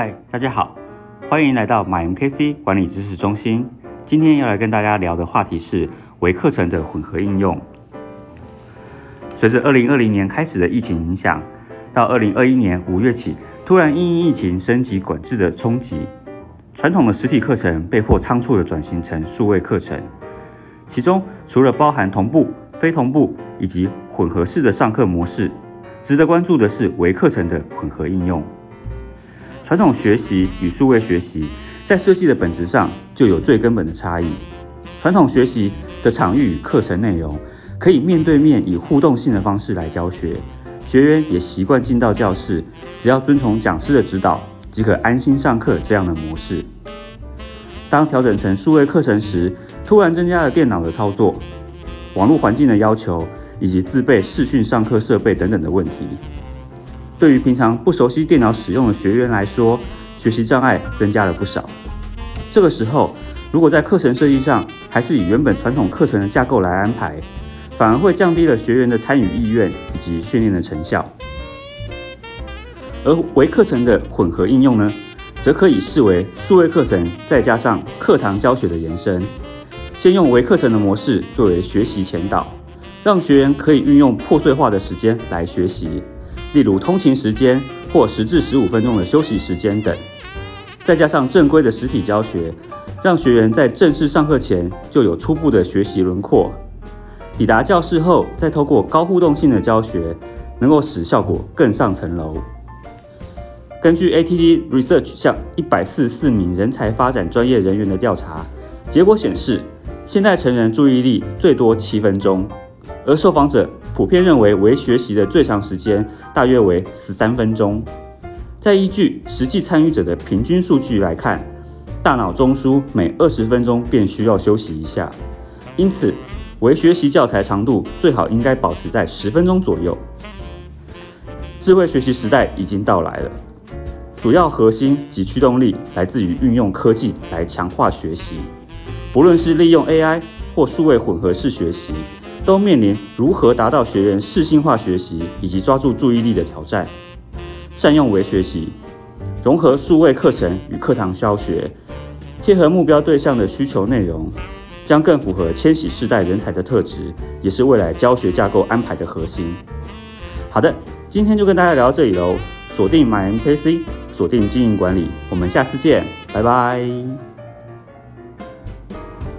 嗨，大家好，欢迎来到 MyMKC 管理知识中心。今天要来跟大家聊的话题是微课程的混合应用。随着2020年开始的疫情影响，到2021年5月起，突然因疫情升级管制的冲击，传统的实体课程被迫仓促的转型成数位课程。其中除了包含同步、非同步以及混合式的上课模式，值得关注的是微课程的混合应用。传统学习与数位学习在设计的本质上就有最根本的差异。传统学习的场域与课程内容可以面对面以互动性的方式来教学，学员也习惯进到教室，只要遵从讲师的指导即可安心上课这样的模式。当调整成数位课程时，突然增加了电脑的操作、网络环境的要求以及自备视讯上课设备等等的问题。对于平常不熟悉电脑使用的学员来说，学习障碍增加了不少。这个时候，如果在课程设计上还是以原本传统课程的架构来安排，反而会降低了学员的参与意愿以及训练的成效。而微课程的混合应用呢，则可以视为数位课程再加上课堂教学的延伸。先用微课程的模式作为学习前导，让学员可以运用破碎化的时间来学习。例如通勤时间或十至十五分钟的休息时间等，再加上正规的实体教学，让学员在正式上课前就有初步的学习轮廓。抵达教室后，再透过高互动性的教学，能够使效果更上层楼。根据 ATD Research 向一百四十四名人才发展专业人员的调查结果显示，现代成人注意力最多七分钟，而受访者。普遍认为，微学习的最长时间大约为十三分钟。再依据实际参与者的平均数据来看，大脑中枢每二十分钟便需要休息一下。因此，微学习教材长度最好应该保持在十分钟左右。智慧学习时代已经到来了，主要核心及驱动力来自于运用科技来强化学习，不论是利用 AI 或数位混合式学习。都面临如何达到学员适性化学习以及抓住注意力的挑战。善用微学习，融合数位课程与课堂教学，贴合目标对象的需求内容，将更符合千禧世代人才的特质，也是未来教学架构安排的核心。好的，今天就跟大家聊到这里喽。锁定 MyMKC，锁定经营管理，我们下次见，拜拜。